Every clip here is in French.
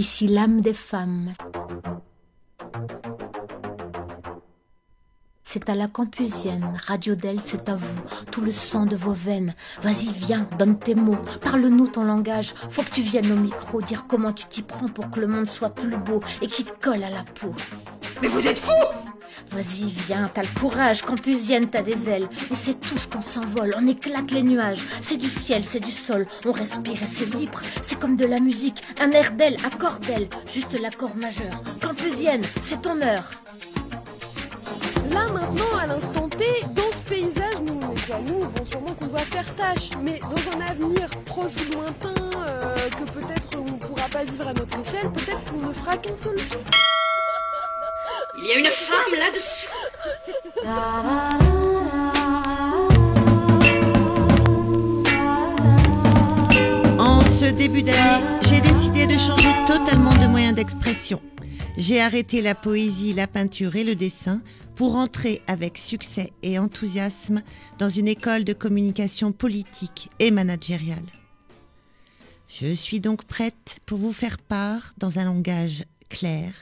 Ici l'âme des femmes. C'est à la campusienne, radio d'elle, c'est à vous, tout le sang de vos veines. Vas-y, viens, donne tes mots, parle-nous ton langage. Faut que tu viennes au micro dire comment tu t'y prends pour que le monde soit plus beau et qui te colle à la peau. Mais vous êtes fou Vas-y, viens, t'as le courage, campusienne, t'as des ailes. Et c'est tout ce qu'on s'envole, on éclate les nuages. C'est du ciel, c'est du sol, on respire et c'est libre. C'est comme de la musique, un air d'aile, accord d'aile, juste l'accord majeur. Campusienne, c'est ton heure. Là maintenant, à l'instant T, dans ce paysage, nous, nous, bon, sûrement qu'on va faire tâche, mais dans un avenir proche ou lointain, euh, que peut-être on ne pourra pas vivre à notre échelle, peut-être qu'on ne fera qu'un seul tour. Il y a une femme là-dessus. En ce début d'année, j'ai décidé de changer totalement de moyen d'expression. J'ai arrêté la poésie, la peinture et le dessin pour entrer avec succès et enthousiasme dans une école de communication politique et managériale. Je suis donc prête pour vous faire part, dans un langage clair,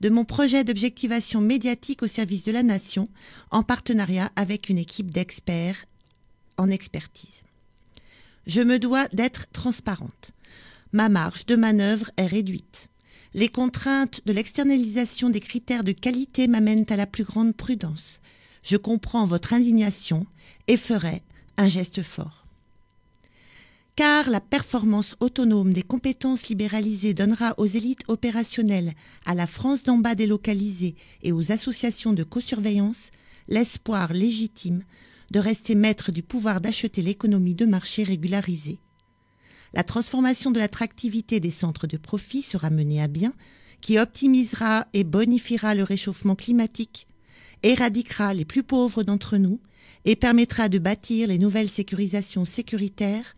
de mon projet d'objectivation médiatique au service de la nation, en partenariat avec une équipe d'experts en expertise. Je me dois d'être transparente. Ma marge de manœuvre est réduite. Les contraintes de l'externalisation des critères de qualité m'amènent à la plus grande prudence. Je comprends votre indignation et ferai un geste fort. Car la performance autonome des compétences libéralisées donnera aux élites opérationnelles, à la France d'en bas délocalisée et aux associations de co-surveillance l'espoir légitime de rester maître du pouvoir d'acheter l'économie de marché régularisée. La transformation de l'attractivité des centres de profit sera menée à bien, qui optimisera et bonifiera le réchauffement climatique, éradiquera les plus pauvres d'entre nous et permettra de bâtir les nouvelles sécurisations sécuritaires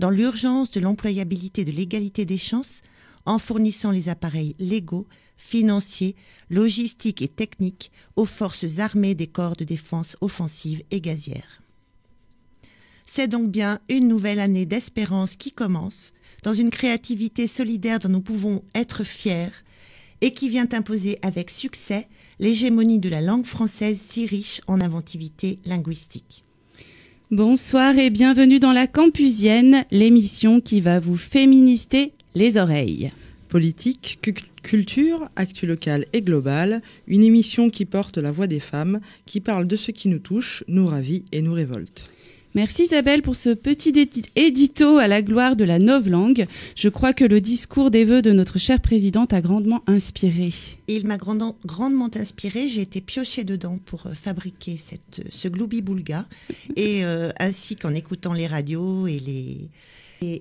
dans l'urgence de l'employabilité de l'égalité des chances en fournissant les appareils légaux, financiers, logistiques et techniques aux forces armées des corps de défense offensive et gazière. C'est donc bien une nouvelle année d'espérance qui commence, dans une créativité solidaire dont nous pouvons être fiers, et qui vient imposer avec succès l'hégémonie de la langue française si riche en inventivité linguistique. Bonsoir et bienvenue dans la Campusienne, l'émission qui va vous féminister les oreilles. Politique, culture, actu local et global, une émission qui porte la voix des femmes, qui parle de ce qui nous touche, nous ravit et nous révolte. Merci Isabelle pour ce petit édito à la gloire de la novlangue. Je crois que le discours des vœux de notre chère présidente a grandement inspiré. Il m'a grandement inspiré. J'ai été piochée dedans pour euh, fabriquer cette, ce gloubi-boulga. et euh, ainsi qu'en écoutant les radios et les,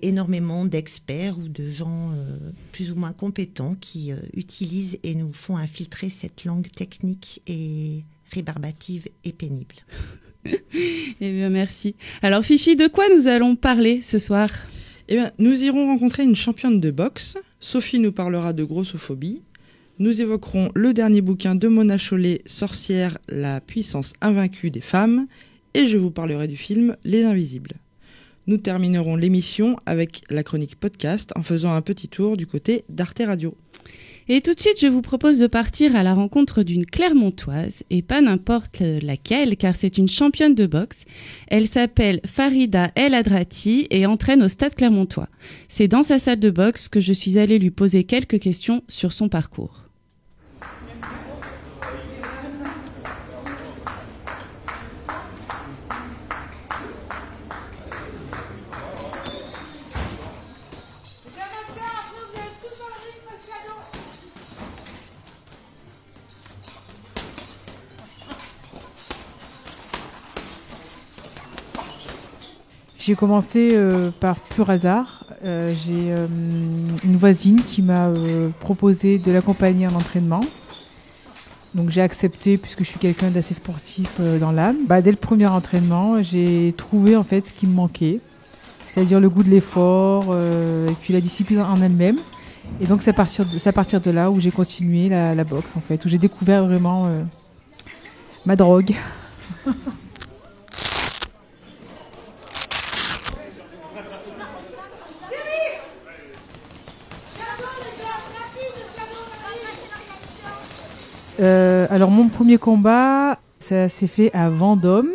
énormément d'experts ou de gens euh, plus ou moins compétents qui utilisent et nous font infiltrer cette langue technique et rébarbative et pénible. eh bien, merci. Alors, Fifi, de quoi nous allons parler ce soir? Eh bien, nous irons rencontrer une championne de boxe. Sophie nous parlera de grossophobie. Nous évoquerons le dernier bouquin de Mona Chollet, Sorcière, la puissance invaincue des femmes. Et je vous parlerai du film Les Invisibles. Nous terminerons l'émission avec la chronique podcast en faisant un petit tour du côté d'Arte Radio. Et tout de suite, je vous propose de partir à la rencontre d'une Clermontoise, et pas n'importe laquelle, car c'est une championne de boxe. Elle s'appelle Farida El Adrati et entraîne au Stade Clermontois. C'est dans sa salle de boxe que je suis allée lui poser quelques questions sur son parcours. J'ai commencé euh, par pur hasard. Euh, j'ai euh, une voisine qui m'a proposé de l'accompagner en entraînement. Donc j'ai accepté puisque je suis quelqu'un d'assez sportif dans l'âme. Bah, dès le premier entraînement, j'ai trouvé en fait ce qui me manquait, c'est-à-dire le goût de l'effort et puis la discipline en elle-même. Et donc c'est à partir de, là où j'ai continué la, la, boxe en fait, où j'ai découvert vraiment ma drogue. Euh, alors mon premier combat, ça s'est fait à Vendôme.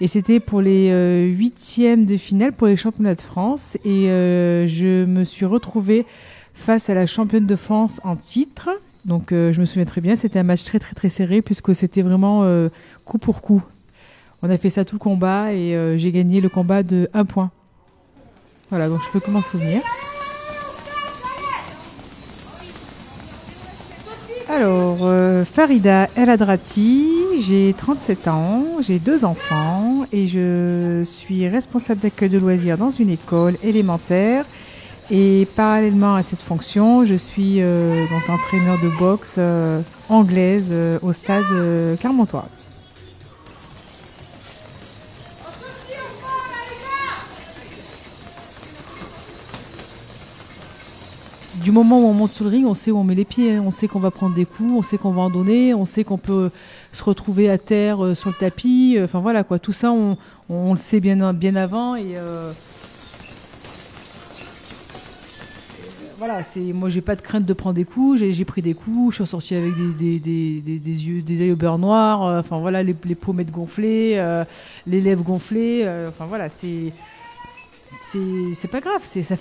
Et c'était pour les euh, huitièmes de finale pour les championnats de France. Et euh, je me suis retrouvée face à la championne de France en titre. Donc je me souviens très bien, c'était un match très très très serré puisque c'était vraiment coup pour coup. On a fait ça tout le combat et j'ai gagné le combat de 1 point. Voilà, donc je peux comment souvenir. Alors, euh, Farida El Adrati, j'ai 37 ans, j'ai deux enfants et je suis responsable d'accueil de loisirs dans une école élémentaire. Et parallèlement à cette fonction, je suis euh, donc entraîneur de boxe euh, anglaise au stade Clermontois. Du moment où on monte sur le ring, on sait où on met les pieds, hein. on sait qu'on va prendre des coups, on sait qu'on va en donner, on sait qu'on peut se retrouver à terre euh, sur le tapis. Euh, enfin voilà quoi, tout ça on, le sait bien, bien avant et euh, voilà, c'est moi j'ai pas de crainte de prendre des coups, j'ai pris des coups, je suis sorti avec des, yeux, des yeux au beurre noir, enfin voilà, les, les pommettes gonflées, les lèvres gonflées, enfin voilà, c'est c'est pas grave, ça,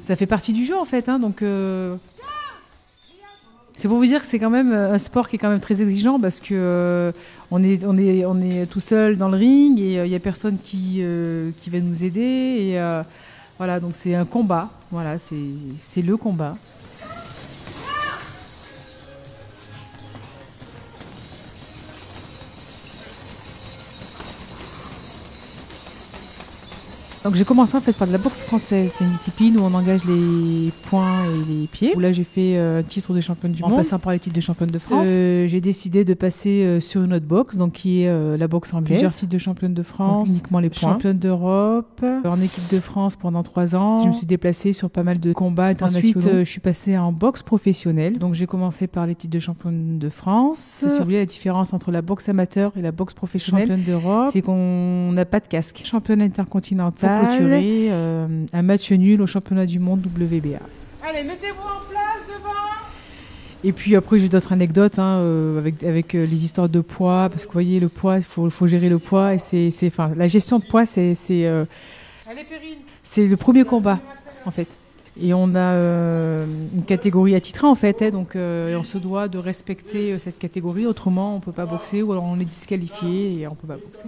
ça fait partie du jeu en fait. Hein, donc euh, c'est pour vous dire que c'est quand même euh, un sport qui est quand même très exigeant parce que euh, on, est, on, est, on est tout seul dans le ring et il n'y a personne qui, qui va nous aider. Et voilà, donc c'est un combat. Voilà, c'est le combat. Donc j'ai commencé en fait par de la boxe française. C'est une discipline où on engage les poings et les pieds. Où là j'ai fait euh, un titre de championne du monde en passant par les titres de championne de France. Euh, j'ai décidé de passer euh, sur une autre boxe, donc qui est la boxe anglaise. Plusieurs titres de championne de France, uniquement les points. Championne d'Europe, en équipe de France pendant trois ans. Je me suis déplacée sur pas mal de combats internationaux. Ensuite, je suis passée en boxe professionnelle. Donc j'ai commencé par les titres de championne de France. Si vous voulez la différence entre la boxe amateur et la boxe professionnelle, championne d'Europe, c'est qu'on n'a pas de casque. Championne intercontinentale euh, un match nul au championnat du monde WBA. Allez, mettez-vous en place devant et puis après, j'ai d'autres anecdotes hein, euh, avec, avec euh, les histoires de poids, parce que vous voyez, le poids, il faut, faut, gérer le poids. Et c'est, c'est, la gestion de poids, c'est, c'est, c'est le premier combat, en fait. Et on a une catégorie attitrée, en fait, hein, donc on se doit de respecter cette catégorie, autrement on ne peut pas boxer, ou alors on est disqualifié et on ne peut pas boxer.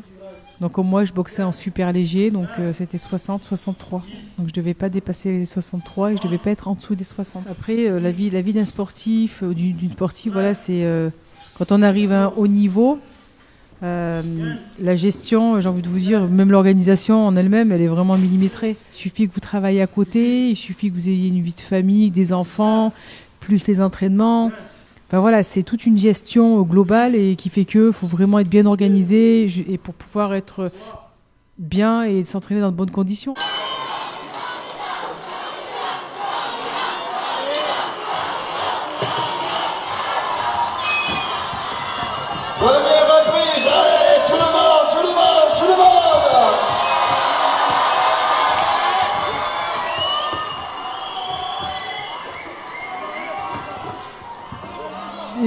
Donc moi, je boxais en super léger, donc euh, c'était 60, 63. Donc je devais pas dépasser les 63 et je devais pas être en dessous des 60. Après, euh, la vie, la vie d'un sportif, euh, d'une sportive, voilà, c'est quand on arrive à un haut niveau, la gestion, j'ai envie de vous dire, même l'organisation en elle-même, elle est vraiment millimétrée. Il suffit que vous travaillez à côté, il suffit que vous ayez une vie de famille, des enfants, plus les entraînements voilà, c'est toute une gestion globale et qui fait que faut vraiment être bien organisé et pour pouvoir être bien et s'entraîner dans de bonnes conditions.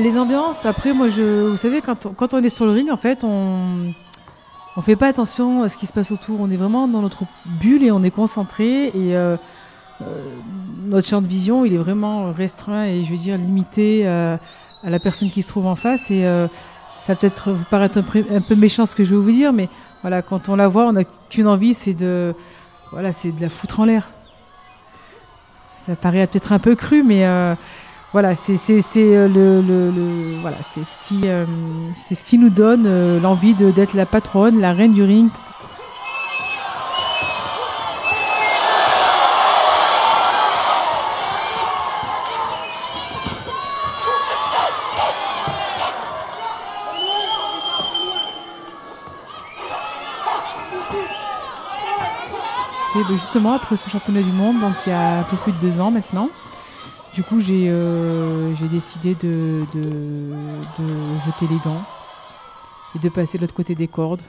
Les ambiances, après, moi, je, vous savez, quand on, quand on est sur le ring, en fait, on on fait pas attention à ce qui se passe autour. On est vraiment dans notre bulle et on est concentré. Et euh, euh, notre champ de vision, il est vraiment restreint et je veux dire limité euh, à la personne qui se trouve en face. Et ça peut-être vous paraître un, peu méchant ce que je vais vous dire, mais voilà, quand on la voit, on n'a qu'une envie, c'est de, voilà, c'est de la foutre en l'air. Ça paraît peut-être un peu cru, mais voilà, c'est euh, le, le, le, voilà, ce qui euh, ce qui nous donne euh, l'envie d'être la patronne, la reine du ring. Ben, justement, après ce championnat du monde, donc il y a un peu plus de deux ans maintenant, du coup, j'ai euh, décidé de, jeter les gants et de passer de l'autre côté des cordes.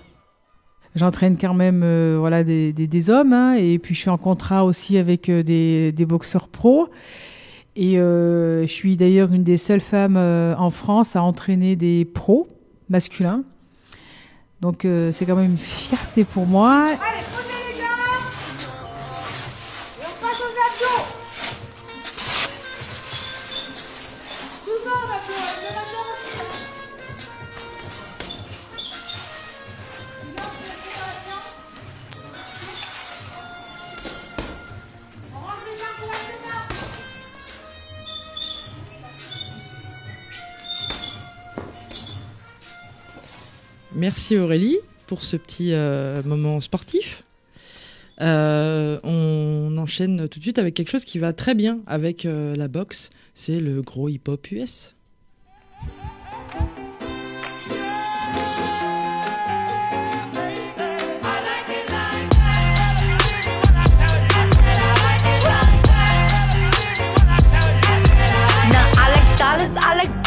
J'entraîne quand même euh, voilà, des, hommes hein, et puis je suis en contrat aussi avec euh, des, boxeurs pros. Et je suis d'ailleurs une des seules femmes en France à entraîner des pros masculins. Donc c'est quand même une fierté pour moi. Merci Aurélie pour ce petit euh, moment sportif. Euh, on enchaîne tout de suite avec quelque chose qui va très bien avec euh, la boxe. C'est le gros hip-hop US.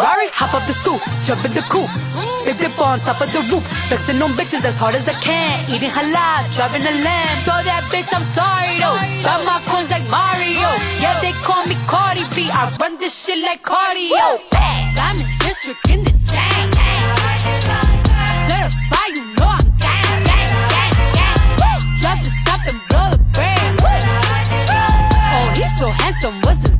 Ferrari, hop up the stoop, jump in the coupe. Big dip on top of the roof, flexing on bitches as hard as I can. Eating halal, driving a lamb. So that bitch, I'm sorry though. Got my coins like Mario. Yeah, they call me Cardi B. I run this shit like cardio. Diamond district in the chain. Certified, you know I'm gang, gang, gang, gang. Woo! Drop the top and blow the. Oh, he's so handsome. What's his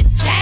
District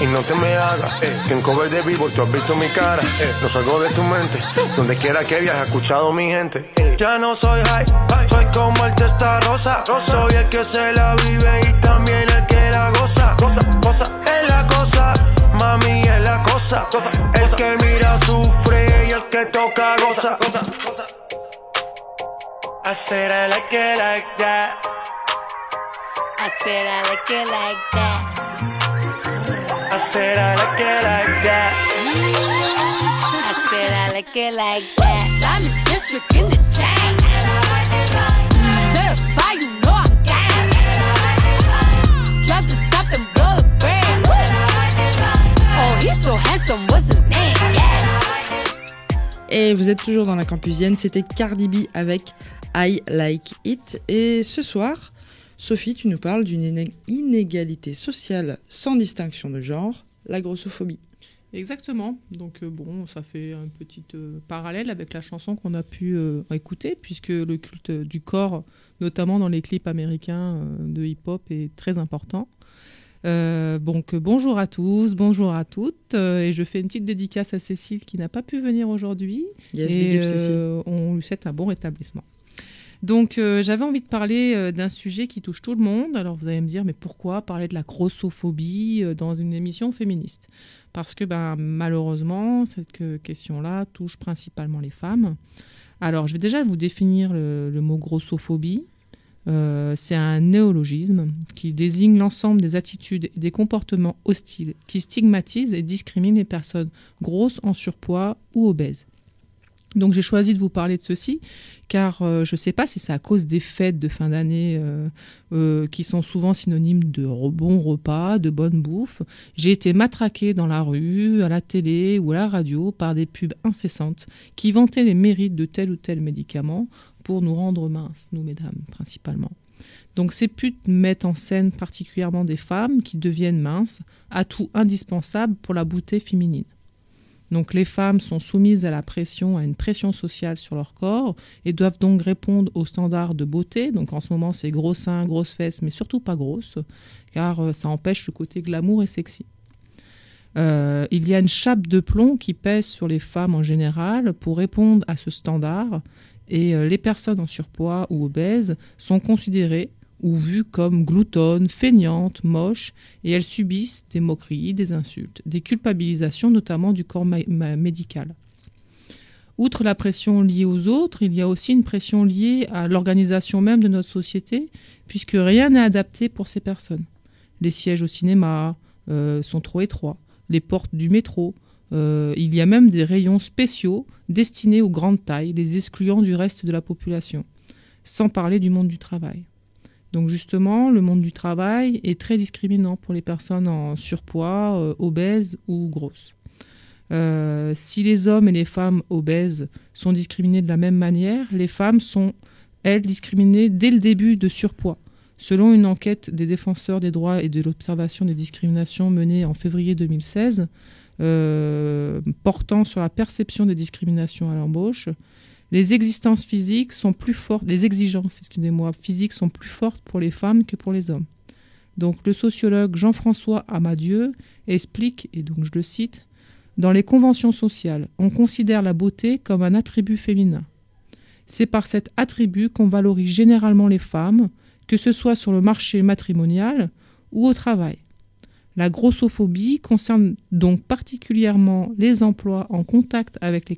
Y no te me hagas, eh, que en cover de vivo tú has visto mi cara, eh, no salgo de tu mente, donde quiera que viajes, he escuchado mi gente. eh. Ya no soy high, soy como el testa rosa, soy el que se la vive y también el que la goza, goza, goza, es la cosa, mami es la cosa, el que mira sufre y el que toca goza, goza, goza. I said I like it like that. I said I like it like that. I said I like it like that. I said I like it like that. Diamond district in the chain. Certified, you know I'm gang. Drop the top and blow the brand. Oh, he's so handsome. What's his name? Et vous êtes toujours dans la campusienne, c'était Cardi B avec I Like It. Et ce soir, Sophie, tu nous parles d'une iné- inégalité sociale sans distinction de genre, la grossophobie. Exactement. Donc euh, bon, ça fait un petit euh, parallèle avec la chanson qu'on a pu euh, écouter, puisque le culte du corps, notamment dans les clips américains euh, de hip-hop, est très important. Donc bonjour à tous, bonjour à toutes, et je fais une petite dédicace à Cécile qui n'a pas pu venir aujourd'hui. Yes, et on lui souhaite un bon rétablissement. Donc euh, j'avais envie de parler euh, d'un sujet qui touche tout le monde. Alors vous allez me dire, mais pourquoi parler de la grossophobie euh, dans une émission féministe? Parce que ben, malheureusement, cette que- question-là touche principalement les femmes. Alors je vais déjà vous définir le, mot grossophobie. C'est un néologisme qui désigne l'ensemble des attitudes et des comportements hostiles qui stigmatisent et discriminent les personnes grosses, en surpoids ou obèses. Donc j'ai choisi de vous parler de ceci car euh, je ne sais pas si c'est à cause des fêtes de fin d'année euh, euh, qui sont souvent synonymes de bons repas, de bonne bouffe. J'ai été matraquée dans la rue, à la télé ou à la radio par des pubs incessantes qui vantaient les mérites de tel ou tel médicament pour nous rendre minces, nous mesdames principalement. Donc ces putes mettent en scène particulièrement des femmes qui deviennent minces, atout indispensable pour la beauté féminine. Donc les femmes sont soumises à la pression, à une pression sociale sur leur corps et doivent donc répondre aux standards de beauté. Donc en ce moment c'est gros seins, grosses fesses, mais surtout pas grosses, car euh, ça empêche le côté glamour et sexy. Euh, il y a une chape de plomb qui pèse sur les femmes en général pour répondre à ce standard et euh, les personnes en surpoids ou obèses sont considérées ou vues comme gloutonnes, feignantes, moches, et elles subissent des moqueries, des insultes, des culpabilisations notamment du corps médical. Outre la pression liée aux autres, il y a aussi une pression liée à l'organisation même de notre société, puisque rien n'est adapté pour ces personnes. Les sièges au cinéma euh, sont trop étroits, les portes du métro, euh, il y a même des rayons spéciaux destinés aux grandes tailles, les excluant du reste de la population, sans parler du monde du travail. Donc justement, le monde du travail est très discriminant pour les personnes en surpoids, euh, obèses ou grosses. Euh, si les hommes et les femmes obèses sont discriminés de la même manière, les femmes sont, elles, discriminées dès le début de surpoids. Selon une enquête des défenseurs des droits et de l'observation des discriminations menée en février 2016, euh, portant sur la perception des discriminations à l'embauche, les existences physiques sont plus fortes, les exigences, physiques sont plus fortes pour les femmes que pour les hommes. Donc le sociologue Jean-François Amadieu explique, et donc je le cite, dans les conventions sociales, on considère la beauté comme un attribut féminin. C'est par cet attribut qu'on valorise généralement les femmes, que ce soit sur le marché matrimonial ou au travail. La grossophobie concerne donc particulièrement les emplois en contact avec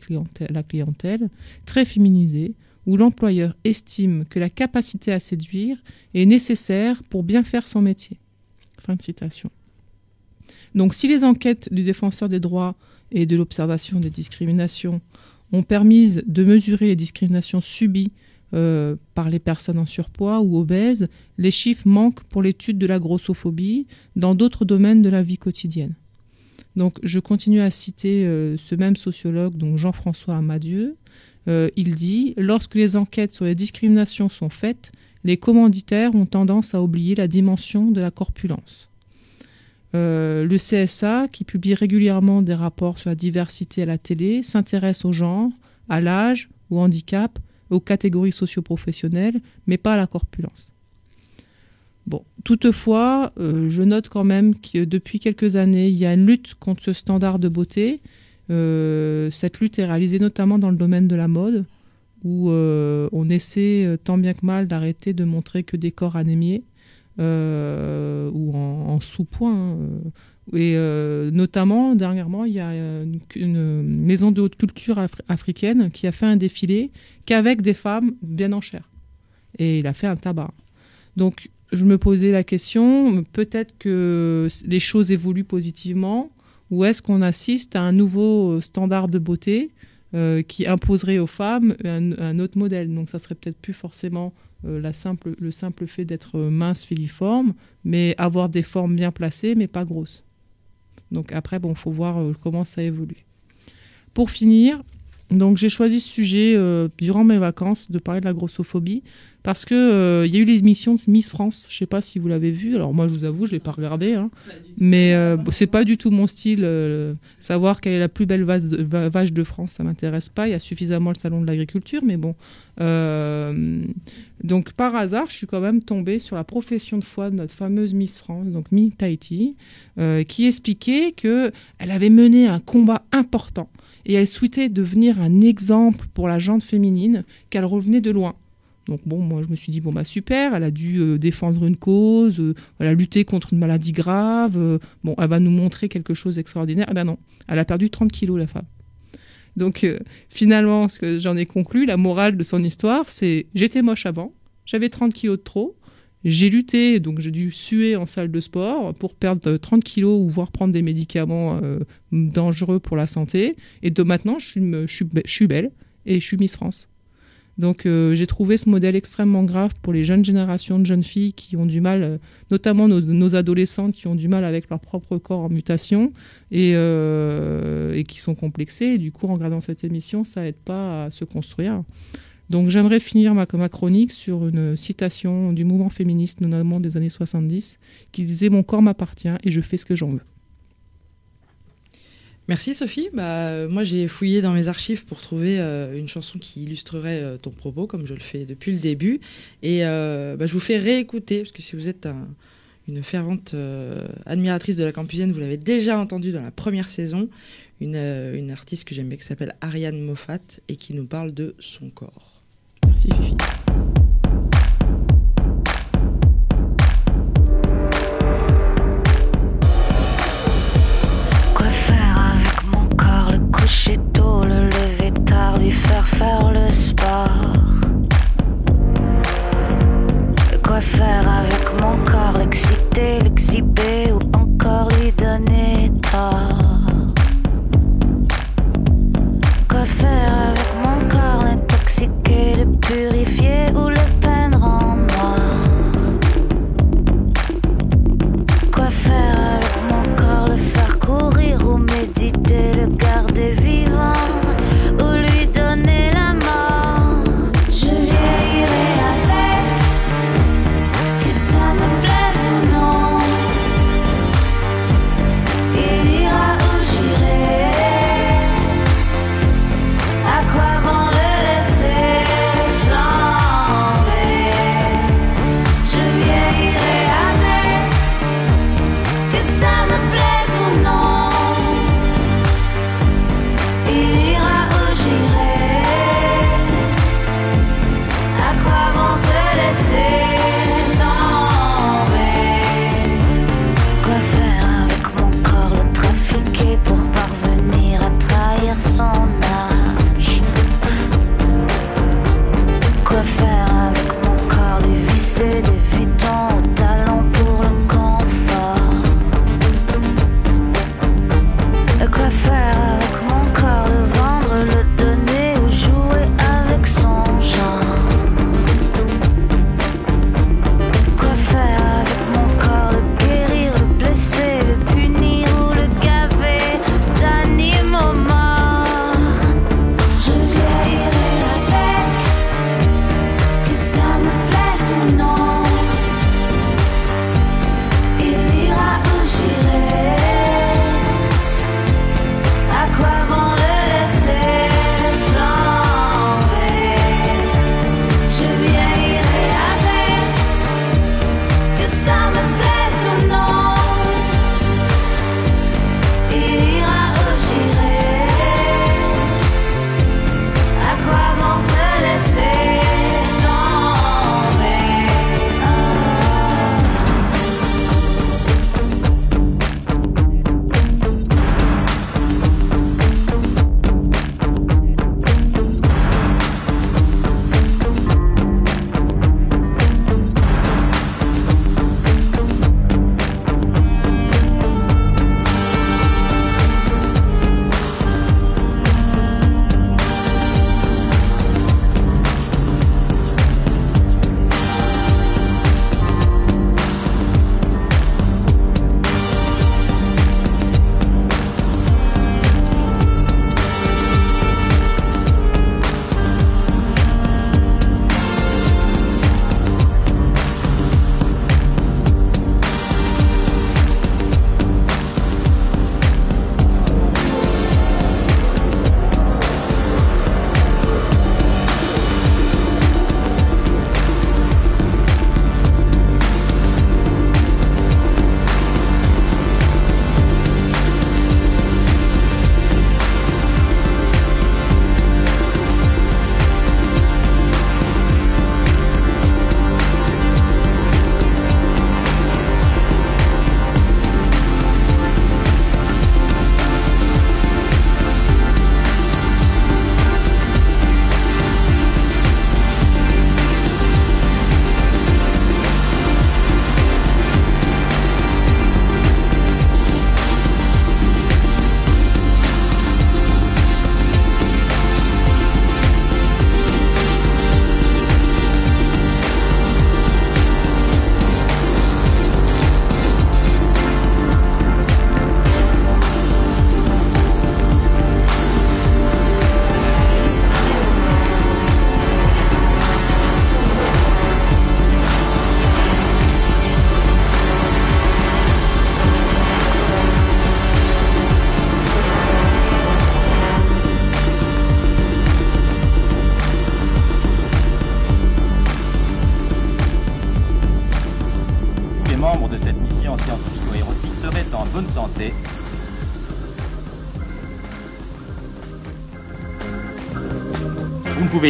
la clientèle, très féminisée, où l'employeur estime que la capacité à séduire est nécessaire pour bien faire son métier. Fin de citation. Donc si les enquêtes du défenseur des droits et de l'observation des discriminations ont permis de mesurer les discriminations subies euh, par les personnes en surpoids ou obèses, les chiffres manquent pour l'étude de la grossophobie dans d'autres domaines de la vie quotidienne. Donc je continue à citer euh, ce même sociologue, donc Jean-François Amadieu. Euh, il dit Lorsque les enquêtes sur les discriminations sont faites, les commanditaires ont tendance à oublier la dimension de la corpulence. Le CSA, qui publie régulièrement des rapports sur la diversité à la télé, s'intéresse au genre, à l'âge, au handicap, aux catégories socioprofessionnelles, mais pas à la corpulence. Toutefois, euh, je note quand même que depuis quelques années, il y a une lutte contre ce standard de beauté. Euh, cette lutte est réalisée notamment dans le domaine de la mode, où euh, on essaie tant bien que mal d'arrêter de montrer que des corps anémiés ou en, sous-point. hein. Et euh, notamment, dernièrement, il y a euh, une, maison de haute culture afri- africaine qui a fait un défilé qu'avec des femmes bien en chair. Et il a fait un tabac. Donc, je me posais la question, peut-être que les choses évoluent positivement, ou est-ce qu'on assiste à un nouveau standard de beauté euh, qui imposerait aux femmes un, autre modèle? Donc, ça serait peut-être plus forcément la simple, le simple fait d'être mince, filiforme, mais avoir des formes bien placées, mais pas grosses. Donc après, bon, faut voir euh, comment ça évolue. Pour finir, Donc j'ai choisi ce sujet euh, durant mes vacances de parler de la grossophobie parce que euh, il y a eu l'émission de Miss France. Je sais pas si vous l'avez vu. Alors moi je vous avoue je l'ai pas regardé, hein. mais euh, c'est pas du tout mon style. euh, savoir quelle est la plus belle vache de, va- vache de France, ça m'intéresse pas. Il y a suffisamment le salon de l'agriculture, mais bon. Donc par hasard, je suis quand même tombée sur la profession de foi de notre fameuse Miss France, donc Miss Tahiti, qui expliquait que elle avait mené un combat important et elle souhaitait devenir un exemple pour la gente féminine qu'elle revenait de loin. Donc bon, moi je me suis dit bon bah super, elle a dû euh, défendre une cause, euh, elle a lutté contre une maladie grave, euh, bon elle va nous montrer quelque chose d'extraordinaire. Eh ben non, elle a perdu 30 kilos la femme. Donc finalement, ce que j'en ai conclu, la morale de son histoire, c'est j'étais moche avant, j'avais 30 kilos de trop, j'ai lutté, donc j'ai dû suer en salle de sport pour perdre euh, 30 kilos ou voire prendre des médicaments euh, dangereux pour la santé. Et de maintenant, je suis, belle et je suis Miss France. Donc euh, j'ai trouvé ce modèle extrêmement grave pour les jeunes générations de jeunes filles qui ont du mal, euh, notamment nos, adolescentes qui ont du mal avec leur propre corps en mutation et, euh, et qui sont complexées. Et du coup, en regardant cette émission, ça aide pas à se construire. Donc j'aimerais finir ma, chronique sur une citation du mouvement féministe, notamment des années 70, qui disait Mon corps m'appartient et je fais ce que j'en veux. Merci Sophie. Bah, moi j'ai fouillé dans mes archives pour trouver euh, une chanson qui illustrerait euh, ton propos, comme je le fais depuis le début. Et euh, bah, je vous fais réécouter, parce que si vous êtes un- une fervente admiratrice de la campusienne, vous l'avez déjà entendu dans la première saison, une, une artiste que j'aime bien qui s'appelle Ariane Moffat et qui nous parle de son corps. Merci Fifi. Quoi faire avec mon corps, le coucher tôt, le lever tard, lui faire faire le sport. Quoi faire avec mon corps, l'exciter, l'exhiber ou encore lui donner tort? L'intoxiquer, le purifier ou le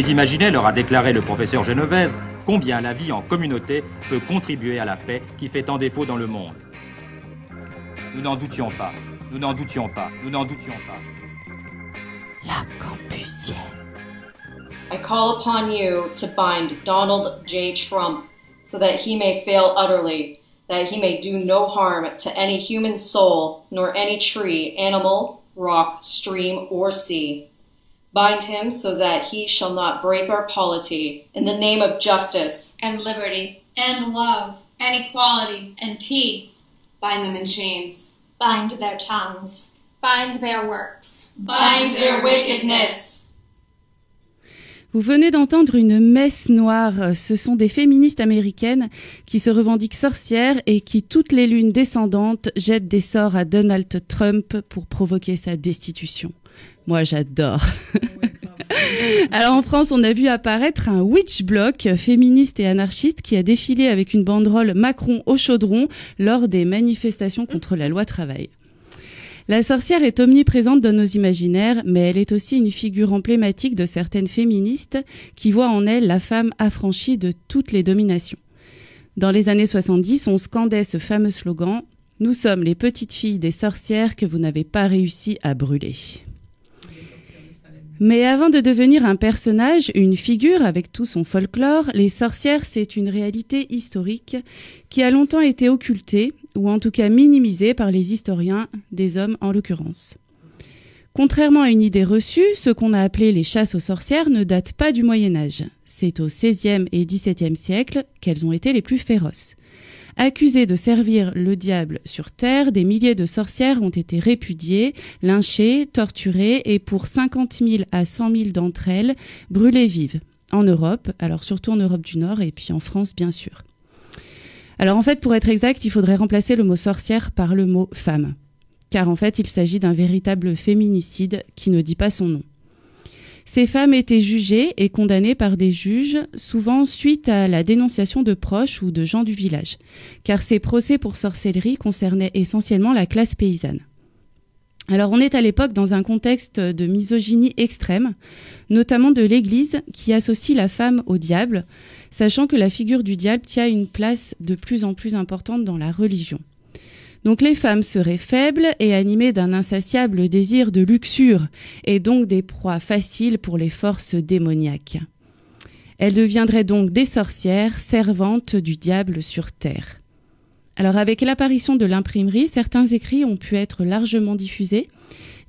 Pouvez imaginer, leur a déclaré le professeur Genovese, combien la vie en communauté peut contribuer à la paix qui fait tant défaut dans le monde. Nous n'en doutions pas, nous n'en doutions pas, nous n'en doutions pas. La campusienne. I call upon you to bind Donald J. Trump so that he may fail utterly, that he may do no harm to any human soul, nor any tree, animal, rock, stream, or sea. Bind him so that he shall not break our polity in the name of justice and liberty and love and equality and peace. Bind them in chains. Bind their tongues. Bind their works. Bind their wickedness. Vous venez d'entendre une messe noire. Ce sont des féministes américaines qui se revendiquent sorcières et qui, toutes les lunes descendantes, jettent des sorts à Donald Trump pour provoquer sa destitution. Moi, j'adore. Alors en France, on a vu apparaître un witch block féministe et anarchiste qui a défilé avec une banderole Macron au chaudron lors des manifestations contre la loi travail. La sorcière est omniprésente dans nos imaginaires, mais elle est aussi une figure emblématique de certaines féministes qui voient en elle la femme affranchie de toutes les dominations. Dans les années 70, on scandait ce fameux slogan Nous sommes les petites filles des sorcières que vous n'avez pas réussi à brûler. Mais avant de devenir un personnage, une figure avec tout son folklore, les sorcières, c'est une réalité historique qui a longtemps été occultée, ou en tout cas minimisée par les historiens, des hommes en l'occurrence. Contrairement à une idée reçue, ce qu'on a appelé les chasses aux sorcières ne datent pas du Moyen Âge. C'est au XVIe et XVIIe siècle qu'elles ont été les plus féroces. Accusées de servir le diable sur terre, des milliers de sorcières ont été répudiées, lynchées, torturées et pour 50 000 à 100 000 d'entre elles, brûlées vives. En Europe, alors surtout en Europe du Nord et puis en France bien sûr. Alors en fait, pour être exact, il faudrait remplacer le mot sorcière par le mot femme. Car en fait, il s'agit d'un véritable féminicide qui ne dit pas son nom. Ces femmes étaient jugées et condamnées par des juges, souvent suite à la dénonciation de proches ou de gens du village, car ces procès pour sorcellerie concernaient essentiellement la classe paysanne. Alors on est à l'époque dans un contexte de misogynie extrême, notamment de l'Église qui associe la femme au diable, sachant que la figure du diable tient une place de plus en plus importante dans la religion. Donc les femmes seraient faibles et animées d'un insatiable désir de luxure, et donc des proies faciles pour les forces démoniaques. Elles deviendraient donc des sorcières, servantes du diable sur terre. Alors avec l'apparition de l'imprimerie, certains écrits ont pu être largement diffusés,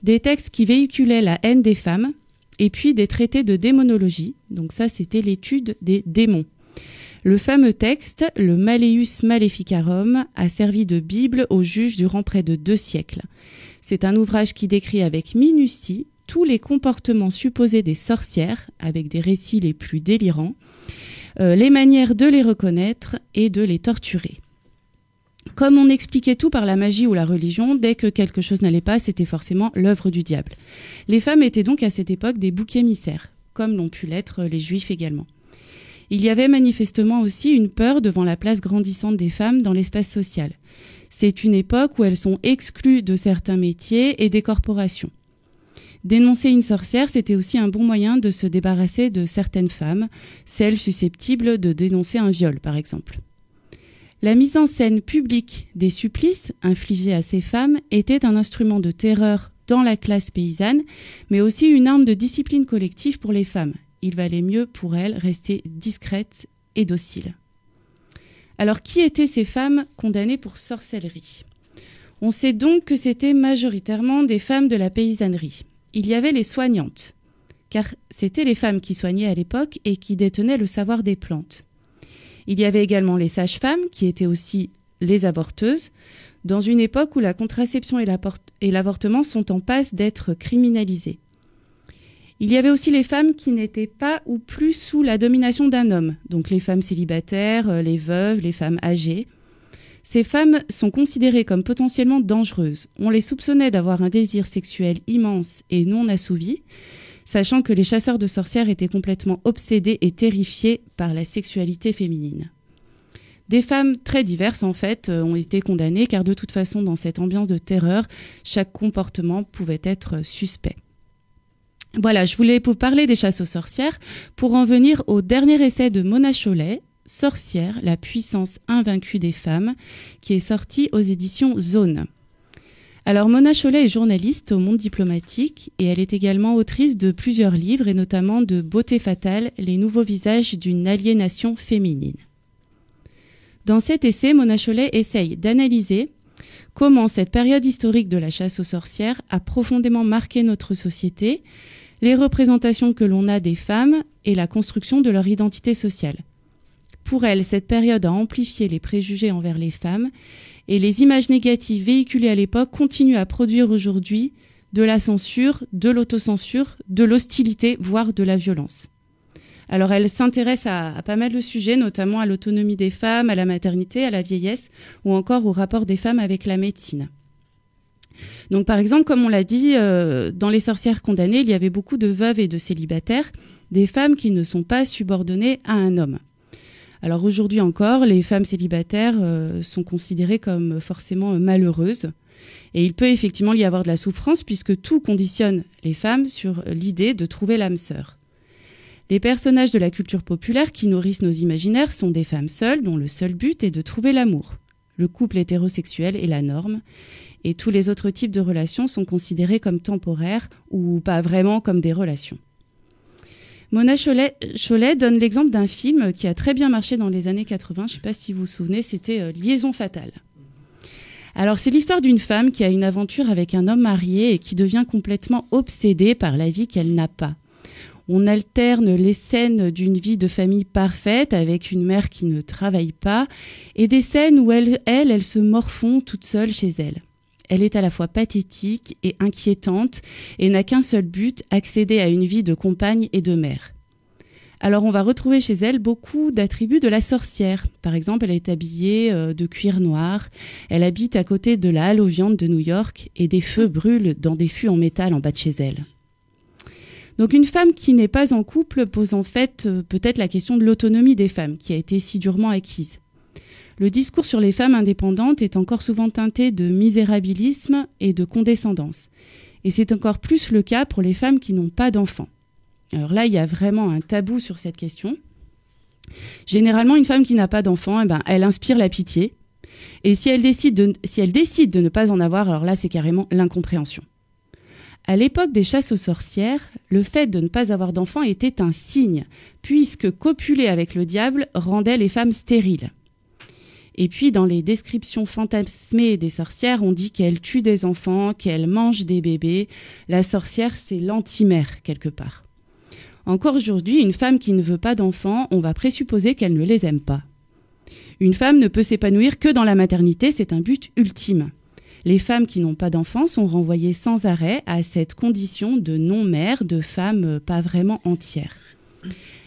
des textes qui véhiculaient la haine des femmes, et puis des traités de démonologie, donc ça c'était l'étude des démons. Le fameux texte, le Malleus Maleficarum, a servi de Bible aux juges durant près de deux siècles. C'est un ouvrage qui décrit avec minutie tous les comportements supposés des sorcières, avec des récits les plus délirants, euh, les manières de les reconnaître et de les torturer. Comme on expliquait tout par la magie ou la religion, dès que quelque chose n'allait pas, c'était forcément l'œuvre du diable. Les femmes étaient donc à cette époque des boucs émissaires, comme l'ont pu l'être les juifs également. Il y avait manifestement aussi une peur devant la place grandissante des femmes dans l'espace social. C'est une époque où elles sont exclues de certains métiers et des corporations. Dénoncer une sorcière, c'était aussi un bon moyen de se débarrasser de certaines femmes, celles susceptibles de dénoncer un viol par exemple. La mise en scène publique des supplices infligés à ces femmes était un instrument de terreur dans la classe paysanne, mais aussi une arme de discipline collective pour les femmes, il valait mieux pour elle rester discrète et docile. Alors qui étaient ces femmes condamnées pour sorcellerie? On sait donc que c'était majoritairement des femmes de la paysannerie. Il y avait les soignantes, car c'était les femmes qui soignaient à l'époque et qui détenaient le savoir des plantes. Il y avait également les sages-femmes, qui étaient aussi les avorteuses, dans une époque où la contraception et l'avortement sont en passe d'être criminalisés. Il y avait aussi les femmes qui n'étaient pas ou plus sous la domination d'un homme, donc les femmes célibataires, euh, les veuves, les femmes âgées. Ces femmes sont considérées comme potentiellement dangereuses. On les soupçonnait d'avoir un désir sexuel immense et non assouvi, sachant que les chasseurs de sorcières étaient complètement obsédés et terrifiés par la sexualité féminine. Des femmes très diverses, en fait, euh, ont été condamnées, car de toute façon, dans cette ambiance de terreur, chaque comportement pouvait être suspect. Voilà, je voulais vous parler des chasses aux sorcières pour en venir au dernier essai de Mona Chollet, Sorcière, la puissance invaincue des femmes, qui est sorti aux éditions Zone. Alors Mona Chollet est journaliste au monde diplomatique et elle est également autrice de plusieurs livres et notamment de Beauté fatale, les nouveaux visages d'une aliénation féminine. Dans cet essai, Mona Chollet essaye d'analyser comment cette période historique de la chasse aux sorcières a profondément marqué notre société, les représentations que l'on a des femmes et la construction de leur identité sociale. Pour elle, cette période a amplifié les préjugés envers les femmes et les images négatives véhiculées à l'époque continuent à produire aujourd'hui de la censure, de l'autocensure, de l'hostilité, voire de la violence. Alors elle s'intéresse à, pas mal de sujets, notamment à l'autonomie des femmes, à la maternité, à la vieillesse, ou encore au rapport des femmes avec la médecine. Donc par exemple, comme on l'a dit, euh, dans les sorcières condamnées, il y avait beaucoup de veuves et de célibataires, des femmes qui ne sont pas subordonnées à un homme. Alors aujourd'hui encore, les femmes célibataires euh, sont considérées comme forcément malheureuses. Et il peut effectivement y avoir de la souffrance puisque tout conditionne les femmes sur l'idée de trouver l'âme sœur. Les personnages de la culture populaire qui nourrissent nos imaginaires sont des femmes seules dont le seul but est de trouver l'amour. Le couple hétérosexuel est la norme et tous les autres types de relations sont considérés comme temporaires ou pas vraiment comme des relations. Mona Cholet, donne l'exemple d'un film qui a très bien marché dans les années 80, je ne sais pas si vous vous souvenez, c'était euh, Liaison fatale. Alors c'est l'histoire d'une femme qui a une aventure avec un homme marié et qui devient complètement obsédée par la vie qu'elle n'a pas. On alterne les scènes d'une vie de famille parfaite avec une mère qui ne travaille pas et des scènes où elle, elle, elle se morfond toute seule chez elle. Elle est à la fois pathétique et inquiétante et n'a qu'un seul but, accéder à une vie de compagne et de mère. Alors on va retrouver chez elle beaucoup d'attributs de la sorcière. Par exemple, elle est habillée euh, de cuir noir, elle habite à côté de la halle aux viandes de New York et des feux brûlent dans des fûts en métal en bas de chez elle. Donc une femme qui n'est pas en couple pose en fait euh, peut-être la question de l'autonomie des femmes, qui a été si durement acquise. Le discours sur les femmes indépendantes est encore souvent teinté de misérabilisme et de condescendance. Et c'est encore plus le cas pour les femmes qui n'ont pas d'enfants. Alors là, il y a vraiment un tabou sur cette question. Généralement, une femme qui n'a pas d'enfant, eh ben, elle inspire la pitié. Et si elle, décide de, si elle décide de ne pas en avoir, alors là, c'est carrément l'incompréhension. À l'époque des chasses aux sorcières, le fait de ne pas avoir d'enfants était un signe, puisque copuler avec le diable rendait les femmes stériles. Et puis, dans les descriptions fantasmées des sorcières, on dit qu'elles tuent des enfants, qu'elles mangent des bébés. La sorcière, c'est l'antimère, quelque part. Encore aujourd'hui, une femme qui ne veut pas d'enfants, on va présupposer qu'elle ne les aime pas. Une femme ne peut s'épanouir que dans la maternité, c'est un but ultime. Les femmes qui n'ont pas d'enfants sont renvoyées sans arrêt à cette condition de non-mère, de femme pas vraiment entière.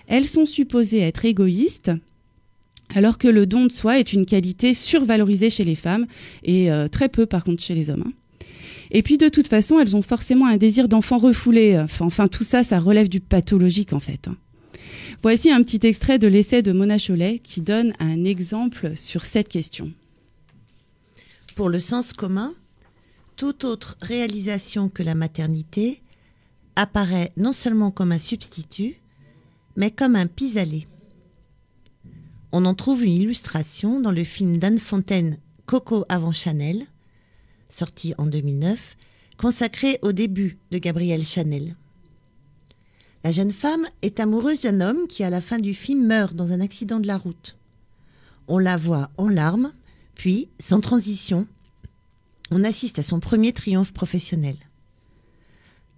Elles sont supposées être égoïstes, alors que le don de soi est une qualité survalorisée chez les femmes et euh, très peu par contre chez les hommes. Hein. Et puis de toute façon, elles ont forcément un désir d'enfant refoulé. Enfin, tout ça, ça relève du pathologique en fait. Hein. Voici un petit extrait de l'essai de Mona Chollet qui donne un exemple sur cette question. Pour le sens commun, toute autre réalisation que la maternité apparaît non seulement comme un substitut, mais comme un pis-aller. On en trouve une illustration dans le film d'Anne Fontaine Coco avant Chanel, sorti en 2009, consacré au début de Gabrielle Chanel. La jeune femme est amoureuse d'un homme qui, à la fin du film, meurt dans un accident de la route. On la voit en larmes, puis, sans transition, on assiste à son premier triomphe professionnel.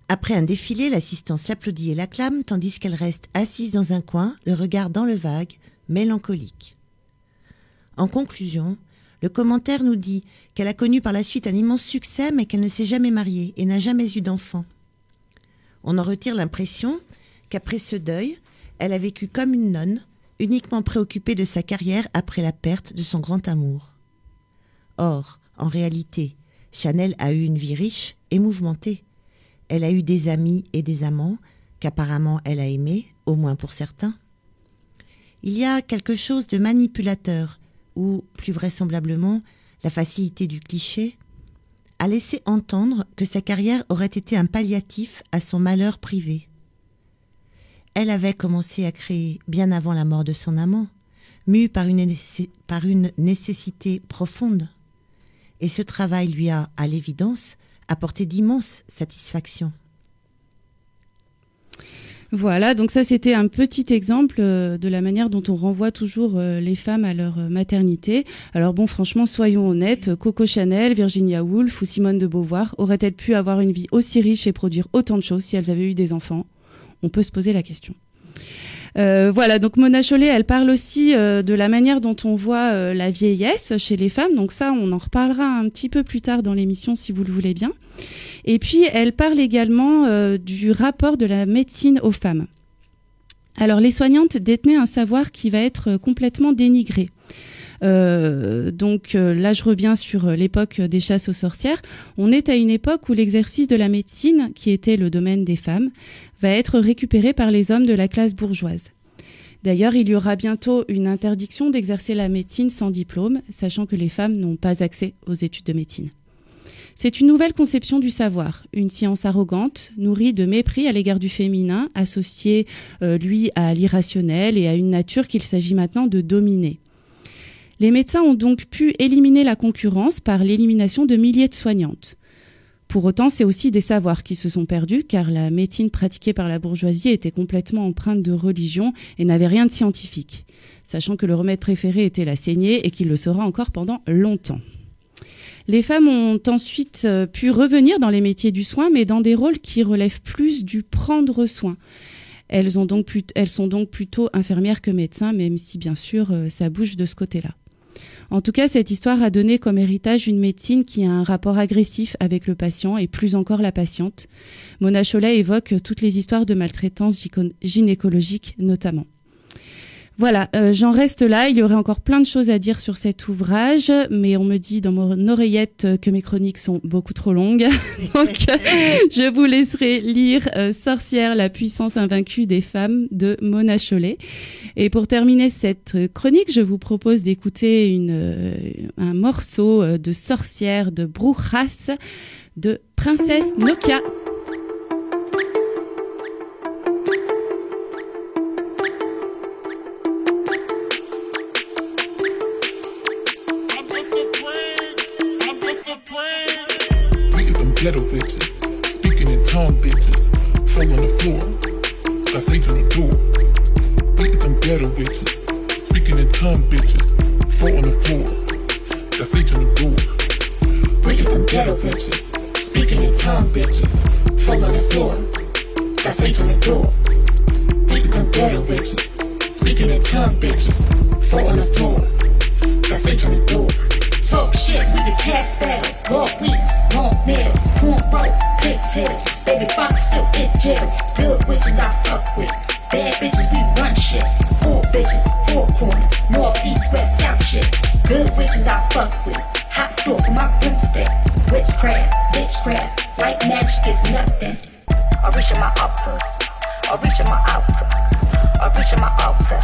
Après un défilé, l'assistance l'applaudit et l'acclame, tandis qu'elle reste assise dans un coin, le regard dans le vague, mélancolique. En conclusion, le commentaire nous dit qu'elle a connu par la suite un immense succès, mais qu'elle ne s'est jamais mariée et n'a jamais eu d'enfant. On en retire l'impression qu'après ce deuil, elle a vécu comme une nonne, uniquement préoccupée de sa carrière après la perte de son grand amour. Or, en réalité, Chanel a eu une vie riche et mouvementée. Elle a eu des amis et des amants qu'apparemment elle a aimés, au moins pour certains. Il y a quelque chose de manipulateur, ou plus vraisemblablement la facilité du cliché, a laissé entendre que sa carrière aurait été un palliatif à son malheur privé. Elle avait commencé à créer bien avant la mort de son amant, mue par une, par une nécessité profonde. Et ce travail lui a, à l'évidence, apporté d'immenses satisfactions. Voilà, donc ça c'était un petit exemple euh, de la manière dont on renvoie toujours euh, les femmes à leur euh, maternité. Alors bon, franchement, soyons honnêtes, Coco Chanel, Virginia Woolf ou Simone de Beauvoir auraient-elles pu avoir une vie aussi riche et produire autant de choses si elles avaient eu des enfants? On peut se poser la question. Euh, voilà, donc Mona Chollet, elle parle aussi euh, de la manière dont on voit euh, la vieillesse chez les femmes. Donc ça, on en reparlera un petit peu plus tard dans l'émission si vous le voulez bien. Et puis, elle parle également du rapport de la médecine aux femmes. Alors, les soignantes détenaient un savoir qui va être complètement dénigré. Donc là, je reviens sur l'époque des chasses aux sorcières. On est à une époque où l'exercice de la médecine, qui était le domaine des femmes, va être récupéré par les hommes de la classe bourgeoise. D'ailleurs, il y aura bientôt une interdiction d'exercer la médecine sans diplôme, sachant que les femmes n'ont pas accès aux études de médecine. C'est une nouvelle conception du savoir, une science arrogante, nourrie de mépris à l'égard du féminin, associée, euh, lui, à l'irrationnel et à une nature qu'il s'agit maintenant de dominer. Les médecins ont donc pu éliminer la concurrence par l'élimination de milliers de soignantes. Pour autant, c'est aussi des savoirs qui se sont perdus, car la médecine pratiquée par la bourgeoisie était complètement empreinte de religion et n'avait rien de scientifique, sachant que le remède préféré était la saignée et qu'il le sera encore pendant longtemps. Les femmes ont ensuite euh, pu revenir dans les métiers du soin, mais dans des rôles qui relèvent plus du prendre soin. Elles, sont donc plutôt infirmières que médecins, même si bien sûr euh, ça bouge de ce côté-là. En tout cas, cette histoire a donné comme héritage une médecine qui a un rapport agressif avec le patient et plus encore la patiente. Mona Cholet évoque toutes les histoires de maltraitance gynécologique notamment. Voilà, euh, j'en reste là. Il y aurait encore plein de choses à dire sur cet ouvrage, mais on me dit dans mon oreillette que mes chroniques sont beaucoup trop longues. Donc, je vous laisserai lire euh, Sorcière, la puissance invaincue des femmes de Mona Chollet. Et pour terminer cette chronique, je vous propose d'écouter une, euh, un morceau de Sorcière de Brujas de Princesse Nokia. Ghetto bitches, speaking in tongue bitches, fall on the floor. I say to the door, them ghetto bitches, speaking in tongue bitches, fall on the floor. I say to the door, them ghetto bitches, speaking in tongue bitches, fall on the floor. I say to the door, them ghetto bitches, speaking in tongue bitches, fall on the floor. I say to the door. Talk shit, we the cast battle. Walk weeds, long nails, cornrow, pigtails. Baby father still in jail. Good witches I fuck with. Bad bitches, we run shit. Four bitches, four corners. North, east, west, south shit. Good witches I fuck with. Hot door for my broomstick. Witchcraft, witchcraft. White magic is nothing. I reach in my altar. I reach in my altar. I reach in my altar.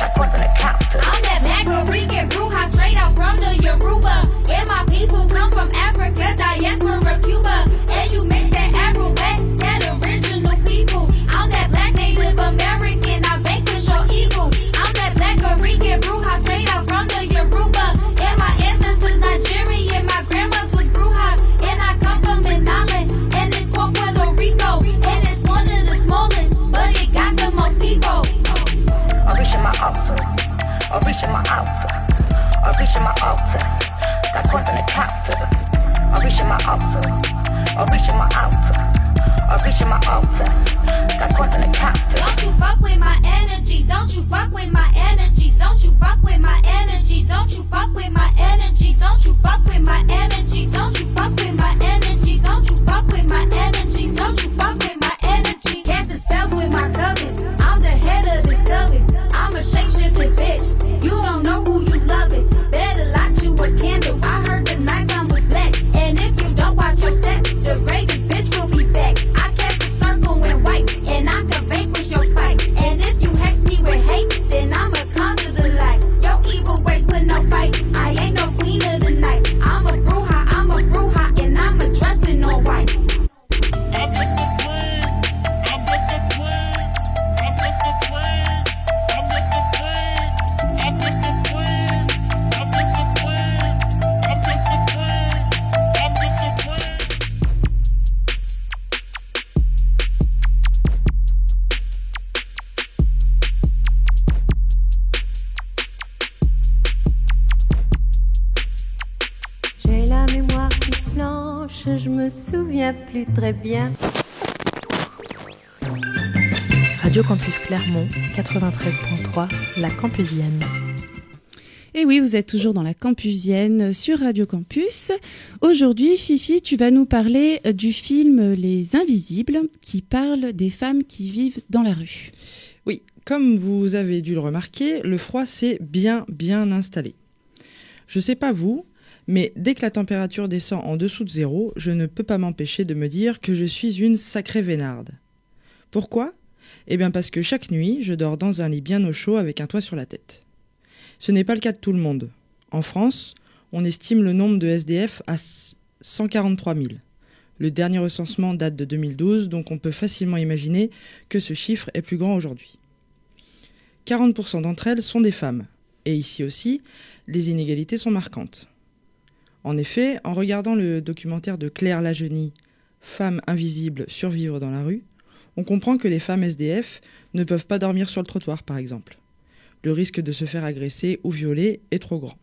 Like one's on the counter. I'm that black Rican Bruja straight out from the Yoruba. And my people come from Africa, diaspora, Cuba. And you mix that Afro 93.3, la Campusienne. Et oui, vous êtes toujours dans la Campusienne sur Radio Campus. Aujourd'hui, Fifi, tu vas nous parler du film Les Invisibles qui parle des femmes qui vivent dans la rue. Oui, comme vous avez dû le remarquer, le froid s'est bien bien installé. Je sais pas vous, mais dès que la température descend en dessous de zéro, je ne peux pas m'empêcher de me dire que je suis une sacrée vénarde. Pourquoi? Eh bien parce que chaque nuit, je dors dans un lit bien au chaud avec un toit sur la tête. Ce n'est pas le cas de tout le monde. En France, on estime le nombre de SDF à 143 000. Le dernier recensement date de 2012, donc on peut facilement imaginer que ce chiffre est plus grand aujourd'hui. 40% d'entre elles sont des femmes. Et ici aussi, les inégalités sont marquantes. En effet, en regardant le documentaire de Claire Lagenie, Femmes invisibles survivre dans la rue, on comprend que les femmes SDF ne peuvent pas dormir sur le trottoir, par exemple le risque de se faire agresser ou violer est trop grand.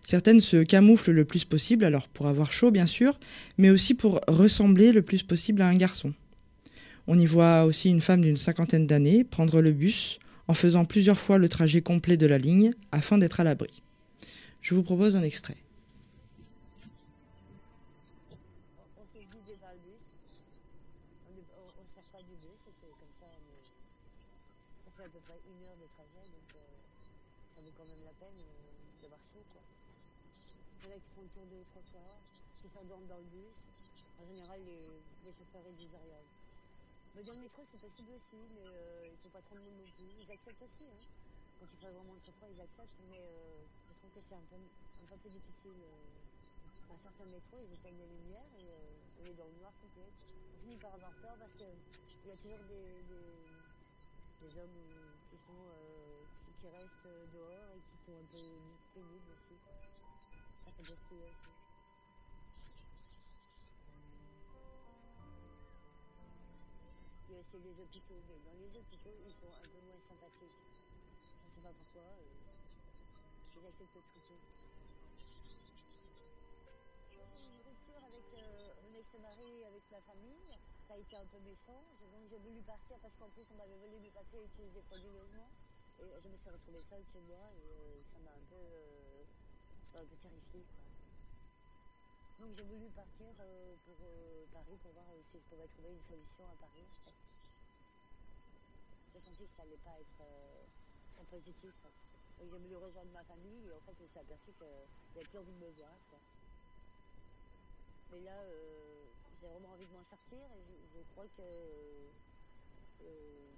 Certaines se camouflent le plus possible, alors pour avoir chaud bien sûr, mais aussi pour ressembler le plus possible à un garçon. On y voit aussi une femme d'une cinquantaine d'années prendre le bus en faisant plusieurs fois le trajet complet de la ligne afin d'être à l'abri. Je vous propose un extrait. dans le bus. En général, les, les chauffeurs et désariables. Mais dans le métro, c'est possible aussi, mais euh, il ne faut pas trop de monde non plus. Ils Hein. Quand il fait vraiment trop froid, ils acceptent, mais euh, je trouve que c'est un peu, un peu plus difficile. Euh, dans certains métros, ils éteignent les lumières et euh, on est dans le noir complet. On finit par avoir peur parce qu'il y a toujours des, des, des hommes qui, sont, euh, qui, restent dehors et qui sont un peu pénibles aussi. Ça fait gaspiller aussi. Les hôpitaux, mais dans les hôpitaux, ils sont un peu moins sympathiques. Je ne sais pas pourquoi. Euh, ils acceptent tout. tout. Une rupture avec euh, ex-mari, avec ma famille, ça a été un peu méchant. Donc j'ai voulu partir parce qu'en plus on m'avait volé mes papiers utilisés frauduleusement. Et je me suis retrouvée seule chez moi et euh, ça m'a un peu, euh, un peu terrifiée. Donc j'ai voulu partir pour Paris pour voir si je pouvais trouver une solution à Paris. J'ai senti que ça allait pas être euh, très positif. Donc j'ai voulu rejoindre ma famille et en fait je me suis aperçue qu'ils n'avaient plus envie de me voir. Mais là, euh, j'ai vraiment envie de m'en sortir et je, crois que euh,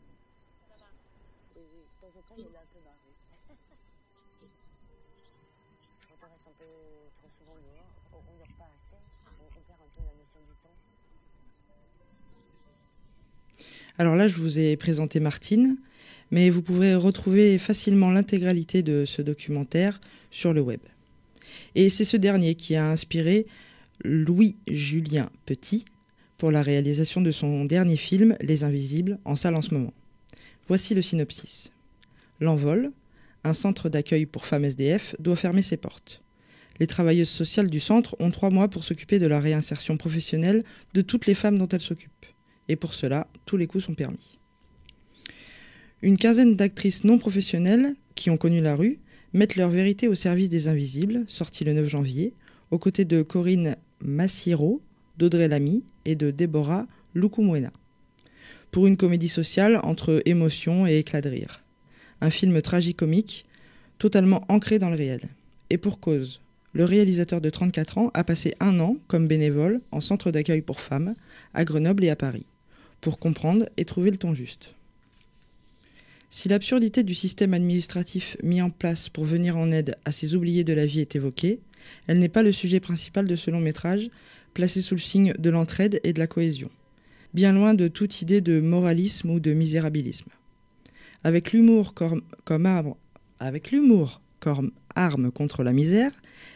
de temps en temps, il est un peu marre. On reste un peu trop souvent dehors, on ne dort pas assez, on perd un peu la notion du temps. Alors là, je vous ai présenté Martine, mais vous pourrez retrouver facilement l'intégralité de ce documentaire sur le web. Et c'est ce dernier qui a inspiré Louis-Julien Petit pour la réalisation de son dernier film Les Invisibles en salle en ce moment. Voici le synopsis. L'envol, un centre d'accueil pour femmes SDF, doit fermer ses portes. Les travailleuses sociales du centre ont trois mois pour s'occuper de la réinsertion professionnelle de toutes les femmes dont elles s'occupent. Et pour cela, tous les coups sont permis. Une quinzaine d'actrices non professionnelles qui ont connu la rue mettent leur vérité au service des Invisibles, sorti le 9 janvier, aux côtés de Corinne Massiro, d'Audrey Lamy et de Déborah Lukumwena. Pour une comédie sociale entre émotion et éclat de rire. Un film tragicomique, totalement ancré dans le réel. Et pour cause, le réalisateur de 34 ans a passé un an comme bénévole en centre d'accueil pour femmes à Grenoble et à Paris, pour comprendre et trouver le ton juste. Si l'absurdité du système administratif mis en place pour venir en aide à ces oubliés de la vie est évoquée, elle n'est pas le sujet principal de ce long métrage, placé sous le signe de l'entraide et de la cohésion, bien loin de toute idée de moralisme ou de misérabilisme. Avec l'humour comme, comme arme, contre la misère,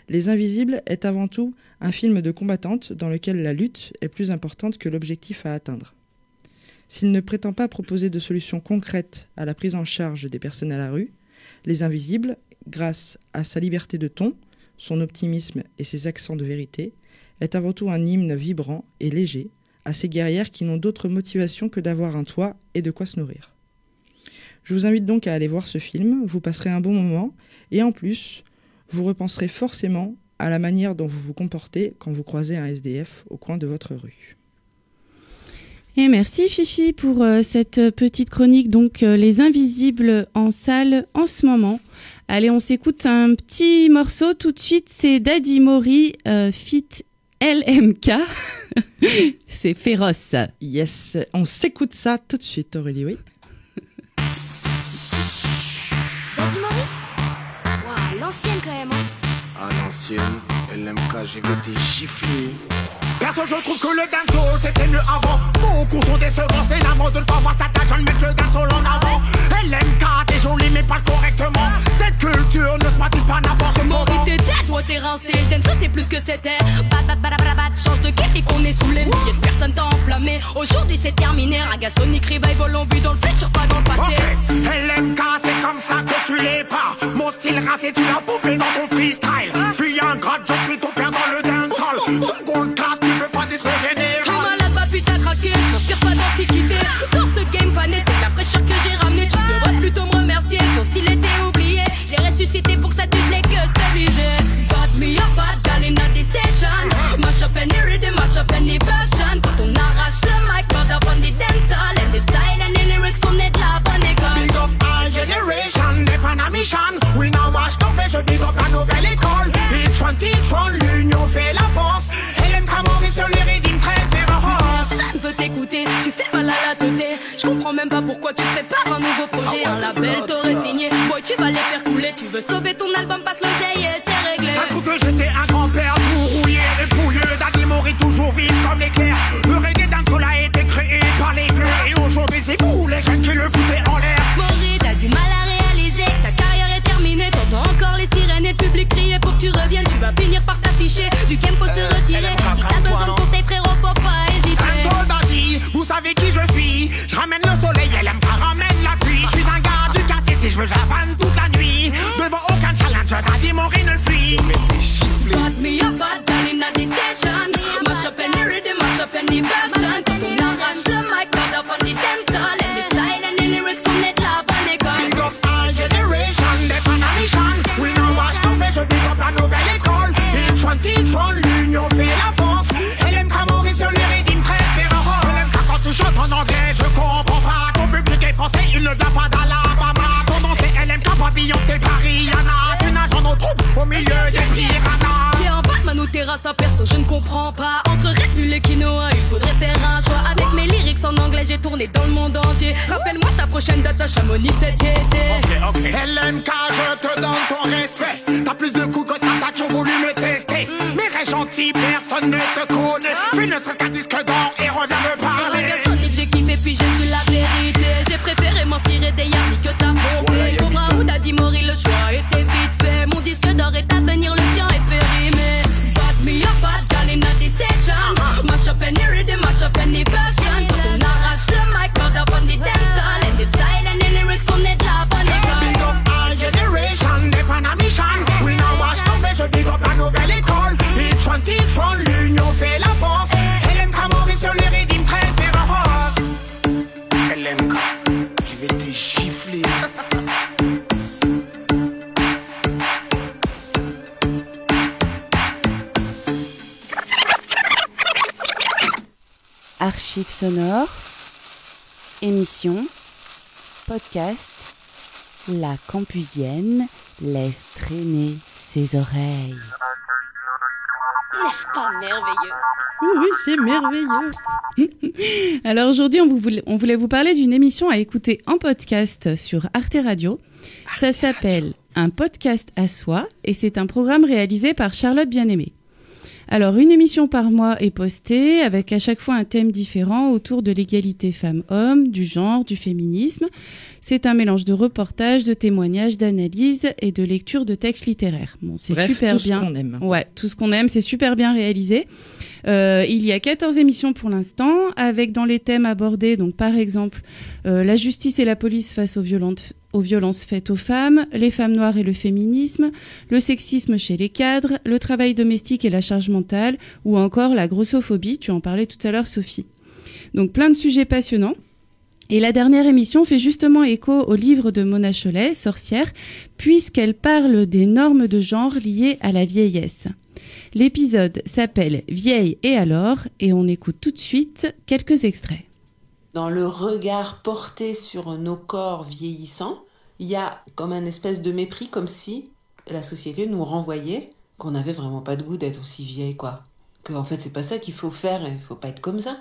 Les Invisibles est avant tout un film de combattante dans lequel la lutte est plus importante que l'objectif à atteindre. S'il ne prétend pas proposer de solutions concrètes à la prise en charge des personnes à la rue, Les Invisibles, grâce à sa liberté de ton, son optimisme et ses accents de vérité, est avant tout un hymne vibrant et léger à ces guerrières qui n'ont d'autre motivation que d'avoir un toit et de quoi se nourrir. Je vous invite donc à aller voir ce film, vous passerez un bon moment et en plus, vous repenserez forcément à la manière dont vous vous comportez quand vous croisez un SDF au coin de votre rue. Et merci Fifi pour euh, cette petite chronique. Donc euh, les invisibles en salle en ce moment. Allez, on s'écoute un petit morceau tout de suite. C'est Daddy Mori euh, fit LMK. C'est féroce. Yes, on s'écoute ça tout de suite, Aurélie, oui. Daddy Mori? L'ancienne quand même. hein. À l'ancienne, LMK, j'ai des gifler. Perso, je trouve que le dancehall c'était mieux avant. Beaucoup sont décevants, c'est la mode de ne pas voir sa tâche, de mettre le dancehall en avant. LMK, t'es joli mais pas correctement. Cette culture ne se pratique pas n'importe comment. Maury, t'es dead, toi t'es rincé. Le dancehall c'est plus que c'était. Bat, bat, bat, change de game et qu'on est sous les lignes. Personne t'a enflammé. Aujourd'hui c'est terminé. Raga Sonic Revival on vit dans le futur, pas dans le passé. LMK, c'est comme ça que tu l'es pas. Mon style rincé, tu l'as poupé dans ton freestyle. Up any rhythm, mash up any version. Quand on arrache le mic, God up on the dancehall. And the style and the lyrics, on est de la bonne école. Big up my generation, na mission. Oui, now watch ton fait, je big up la nouvelle école. Each one teach one, l'union fait la force. LMK Maurice sur les rythmes très féroces. Personne veut t'écouter, tu fais mal à la teuté. Je comprends même pas pourquoi tu prépares un nouveau projet. Un label t'aurait signé, boy, tu vas les faire couler. Tu veux sauver ton album, passe l'oseille je j'avane toute la nuit. Devant aucun challenge, Daddy Mori ne fuit. Got me up, bad gal in a session. Mash up any rhythm, mash up any version. Arrache le mic, up on the. And the style and the lyrics, école. Big up my generation, mission. Oui, non, watch ton fait, je big up la nouvelle école. Each one teach one, l'union fait la force. LMK Maurice sur les rythmes très féroces. LMK quand tu chantes en anglais, je comprends pas. Ton public est français, il ne vient pas d'Alabama. Pas Beyoncé, Paris, Yana. Tu nages dans nos troupes au milieu des piranhas. T'es un Batman ou t'es Rasta perso, je ne comprends pas. Entre Red et quinoa, il faudrait faire un choix. Avec mes lyrics en anglais, j'ai tourné dans le monde entier. Rappelle-moi ta prochaine date à Chamonix cet été. LMK, je te donne ton respect. T'as plus de coups que ça, qui ont voulu me tester. Mais reste gentil, personne ne te connaît. Fais ne serait qu'un disque d'or et reviens me Archives sonores, émissions, podcast, la campusienne laisse traîner ses oreilles. N'est-ce pas merveilleux? Oui, c'est merveilleux. Alors aujourd'hui, on, vous voulait, on voulait vous parler d'une émission à écouter en podcast sur Arte Radio. Ça s'appelle Un podcast à soi et c'est un programme réalisé par Charlotte Bien-Aimée. Alors, une émission par mois est postée avec à chaque fois un thème différent autour de l'égalité femmes-hommes, du genre, du féminisme. C'est un mélange de reportages, de témoignages, d'analyses et de lecture de textes littéraires. Bon, c'est super tout ce bien. qu'on aime. Ouais, tout ce qu'on aime, c'est super bien réalisé. Euh, il y a 14 émissions pour l'instant, avec dans les thèmes abordés, donc par exemple, euh, la justice et la police face aux, violentes- aux violences faites aux femmes, les femmes noires et le féminisme, le sexisme chez les cadres, le travail domestique et la charge mentale, ou encore la grossophobie, tu en parlais tout à l'heure Sophie. Donc plein de sujets passionnants. Et la dernière émission fait justement écho au livre de Mona Cholet, Sorcière, puisqu'elle parle des normes de genre liées à la vieillesse. L'épisode s'appelle Vieille et alors, et on écoute tout de suite quelques extraits. Dans le regard porté sur nos corps vieillissants, il y a comme un espèce de mépris, comme si la société nous renvoyait qu'on n'avait vraiment pas de goût d'être aussi vieille, quoi. Que en fait, c'est pas ça qu'il faut faire, il faut pas être comme ça.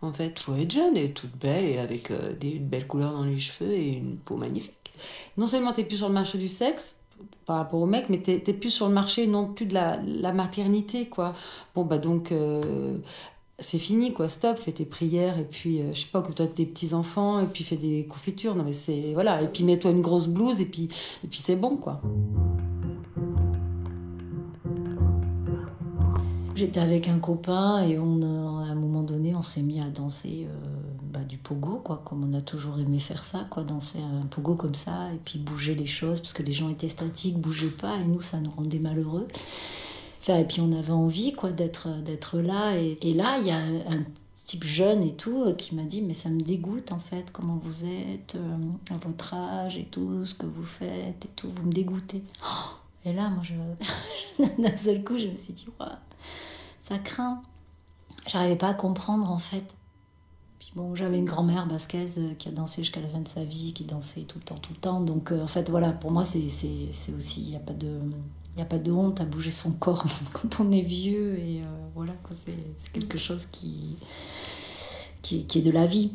En fait, faut être jeune et toute belle et avec euh, des une belle couleur dans les cheveux et une peau magnifique. non seulement t'es plus sur le marché du sexe par rapport au mec, mais t'es plus sur le marché non plus de la, la maternité, quoi. Bon, bah donc, euh, c'est fini, quoi. Stop, fais tes prières, et puis, euh, je sais pas, occupe-toi de tes petits-enfants, et puis fais des confitures. Non, mais c'est. Voilà, et puis mets-toi une grosse blouse, et puis, et puis c'est bon, quoi. J'étais avec un copain et on a- à un moment donné, on s'est mis à danser euh, bah, du pogo, quoi, comme on a toujours aimé faire ça, quoi, danser un pogo comme ça et puis bouger les choses parce que les gens étaient statiques, bougeaient pas et nous, ça nous rendait malheureux. Et puis on avait envie, quoi, d'être d'être là et, là, il y a un, type jeune et tout euh, qui m'a dit mais ça me dégoûte en fait comment vous êtes euh, à votre âge et tout ce que vous faites et tout vous me dégoûtez Oh et là moi je d'un seul coup je me suis dit Ouah, ça craint. J'arrivais pas à comprendre en fait. Puis bon, j'avais une grand-mère basquaise euh, qui a dansé jusqu'à la fin de sa vie, qui dansait tout le temps, tout le temps. Donc euh, en fait, voilà, pour moi, c'est aussi, il n'y a, pas de- y a pas de honte à bouger son corps quand on est vieux. Et euh, voilà, quoi, c'est quelque chose qui, qui, qui est de la vie.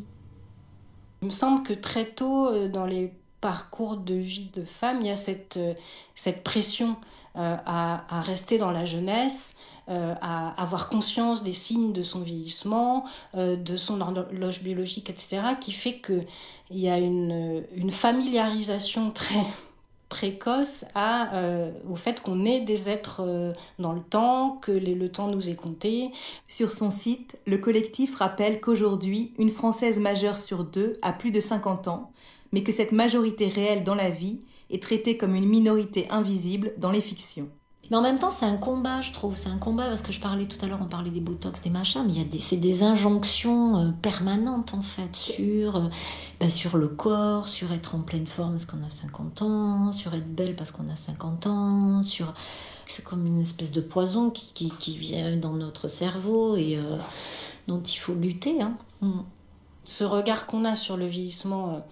Il me semble que très tôt, euh, dans les parcours de vie de femme, il y a cette, euh, cette pression euh, à, à rester dans la jeunesse, euh, à avoir conscience des signes de son vieillissement, de son horloge biologique, etc., qui fait qu'il y a une, une familiarisation très précoce euh, au fait qu'on est des êtres euh, dans le temps, que le temps nous est compté. Sur son site, le collectif rappelle qu'aujourd'hui, une Française majeure sur deux a plus de 50 ans, mais que cette majorité réelle dans la vie est traitée comme une minorité invisible dans les fictions. Mais en même temps, c'est un combat, je trouve. C'est un combat parce que je parlais tout à l'heure, on parlait des botox, des machins, mais il y a des, c'est des injonctions euh, permanentes en fait sur, euh, bah, sur le corps, sur être en pleine forme parce qu'on a 50 ans, sur être belle parce qu'on a 50 ans, sur c'est comme une espèce de poison qui, qui, vient dans notre cerveau et euh, dont il faut lutter. Hein. Mm. ce regard qu'on a sur le vieillissement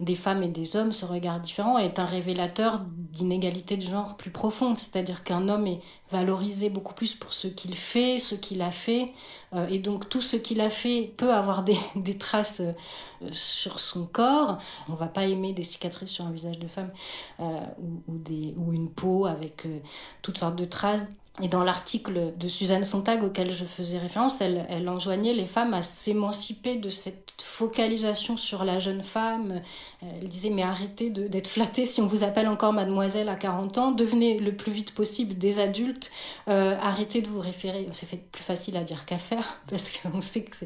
des femmes et des hommes, ce regard différent, est un révélateur d'inégalités de genre plus profondes. C'est-à-dire qu'un homme est valorisé beaucoup plus pour ce qu'il fait, ce qu'il a fait, euh, et donc tout ce qu'il a fait peut avoir des, traces euh, sur son corps. On va pas aimer des cicatrices sur un visage de femme euh, ou, une peau avec toutes sortes de traces. Et dans l'article de Suzanne Sontag auquel je faisais référence, elle, enjoignait les femmes à s'émanciper de cette focalisation sur la jeune femme. Euh, Elle disait mais arrêtez d'être flattée si on vous appelle encore mademoiselle à 40 ans, devenez le plus vite possible des adultes, Euh, arrêtez de vous référer, c'est fait plus facile à dire qu'à faire parce qu'on sait que,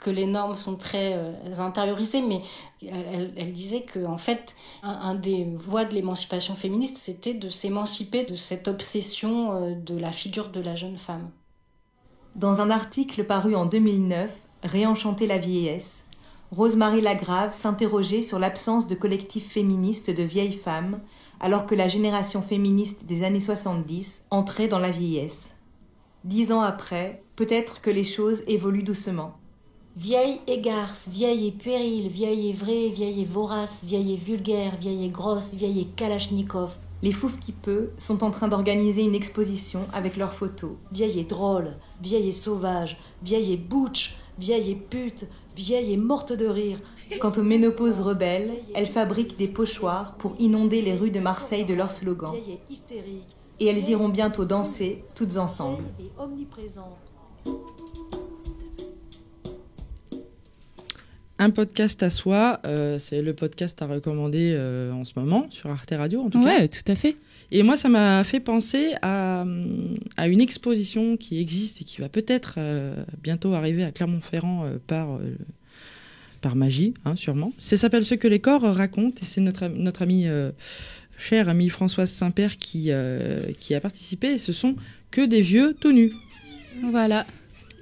que les normes sont très euh, intériorisées, mais elle, disait que en fait un, un des voies de l'émancipation féministe c'était de s'émanciper de cette obsession euh, de la figure de la jeune femme. Dans un article paru en 2009, Réenchanter la vieillesse, Rosemary Lagrave s'interrogeait sur l'absence de collectifs féministes de vieilles femmes, alors que la génération féministe des années 70 entrait dans la vieillesse. Dix ans après, peut-être que les choses évoluent doucement. Vieille et garce, vieille et puérile, vieille et vraie, vieille et vorace, vieille et vulgaire, vieille et grosse, vieille et kalachnikov. Les Fouf qui peut sont en train d'organiser une exposition avec leurs photos. Vieille et drôle, vieille et sauvage, vieille et butch, vieille et pute, vieille et morte de rire. Quant aux ménopauses rebelles, elles fabriquent des pochoirs pour inonder les rues de Marseille de leurs slogans. Vieille et hystérique. Et elles iront bientôt danser, toutes ensemble. Un podcast à soi, euh, c'est le podcast à recommander euh, en ce moment sur Arte Radio, en tout cas. Ouais, tout à fait. Et moi, ça m'a fait penser à, à une exposition qui existe et qui va peut-être euh, bientôt arriver à Clermont-Ferrand par, par magie, hein, sûrement. Ça s'appelle Ce que les corps racontent et c'est notre, notre ami, chère amie Françoise Saint-Père qui, euh, qui a participé. Et ce sont que des vieux tout nus. Voilà.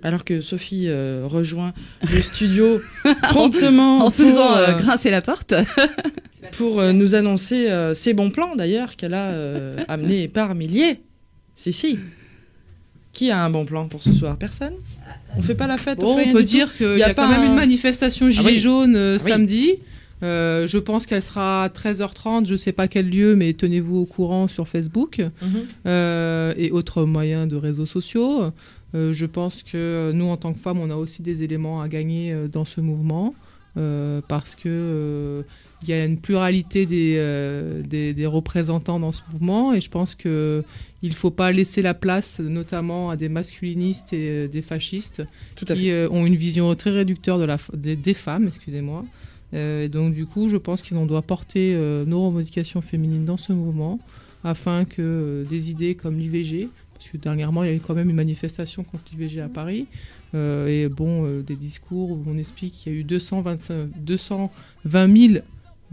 Alors que Sophie euh, rejoint le studio promptement en pour, faisant euh, euh, grincer la porte. pour euh, nous annoncer ses bons plans d'ailleurs qu'elle a amenés par milliers. Si, si. Qui a un bon plan pour ce soir? Personne? On fait pas la fête Bon, fait on peut dire qu'il y a, pas quand même un- une manifestation Ah oui. jaunes euh, Ah oui. samedi. Euh, je pense qu'elle sera à 13h30, je sais pas quel lieu, mais tenez-vous au courant sur Facebook Mhm. euh, et autres moyens de réseaux sociaux. Euh, je pense que nous, en tant que femmes, on a aussi des éléments à gagner euh, dans ce mouvement euh, parce que euh, il y a une pluralité des, euh, des, des représentants dans ce mouvement et je pense que il faut pas laisser la place, notamment à des masculinistes et euh, des fascistes qui euh, ont une vision très réducteur de la, des, des femmes, excusez-moi. Euh, et donc du coup, je pense qu'on doit porter euh, nos revendications féminines dans ce mouvement afin que euh, des idées comme l'IVG, parce que dernièrement il y a eu quand même une manifestation contre l'IVG à Paris, euh, et bon, euh, des discours où on explique qu'il y a eu 225, 220 000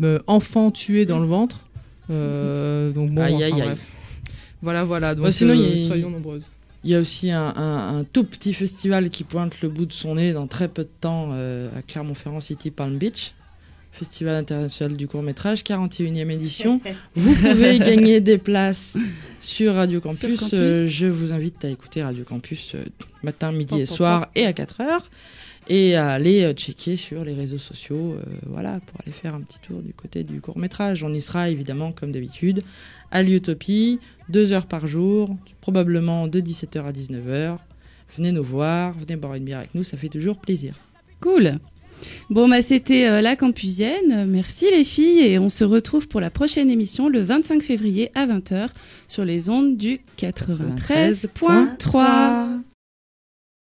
euh, enfants tués dans le ventre. Donc bon, Aïe, enfin, aïe, aïe. bref. Voilà, voilà. Donc Bah, sinon, y soyons nombreuses. Il y a aussi un, un- un tout petit festival qui pointe le bout de son nez dans très peu de temps à Clermont-Ferrand City Palm Beach. Festival international du court métrage, 41e édition. Vous pouvez gagner des places sur Radio Campus. Sur Campus. Euh, je vous invite à écouter Radio Campus euh, matin, midi et soir et à 4 heures. Et à aller euh, checker sur les réseaux sociaux, voilà, pour aller faire un petit tour du côté du court métrage. On y sera évidemment, comme d'habitude, à l'Utopie, deux heures par jour, probablement de 17h à 19h. Venez nous voir, venez boire une bière avec nous, ça fait toujours plaisir. Cool. Bon, bah, c'était euh, la Campusienne. Merci les filles et on se retrouve pour la prochaine émission le 25 février à 20h sur les ondes du 93.3.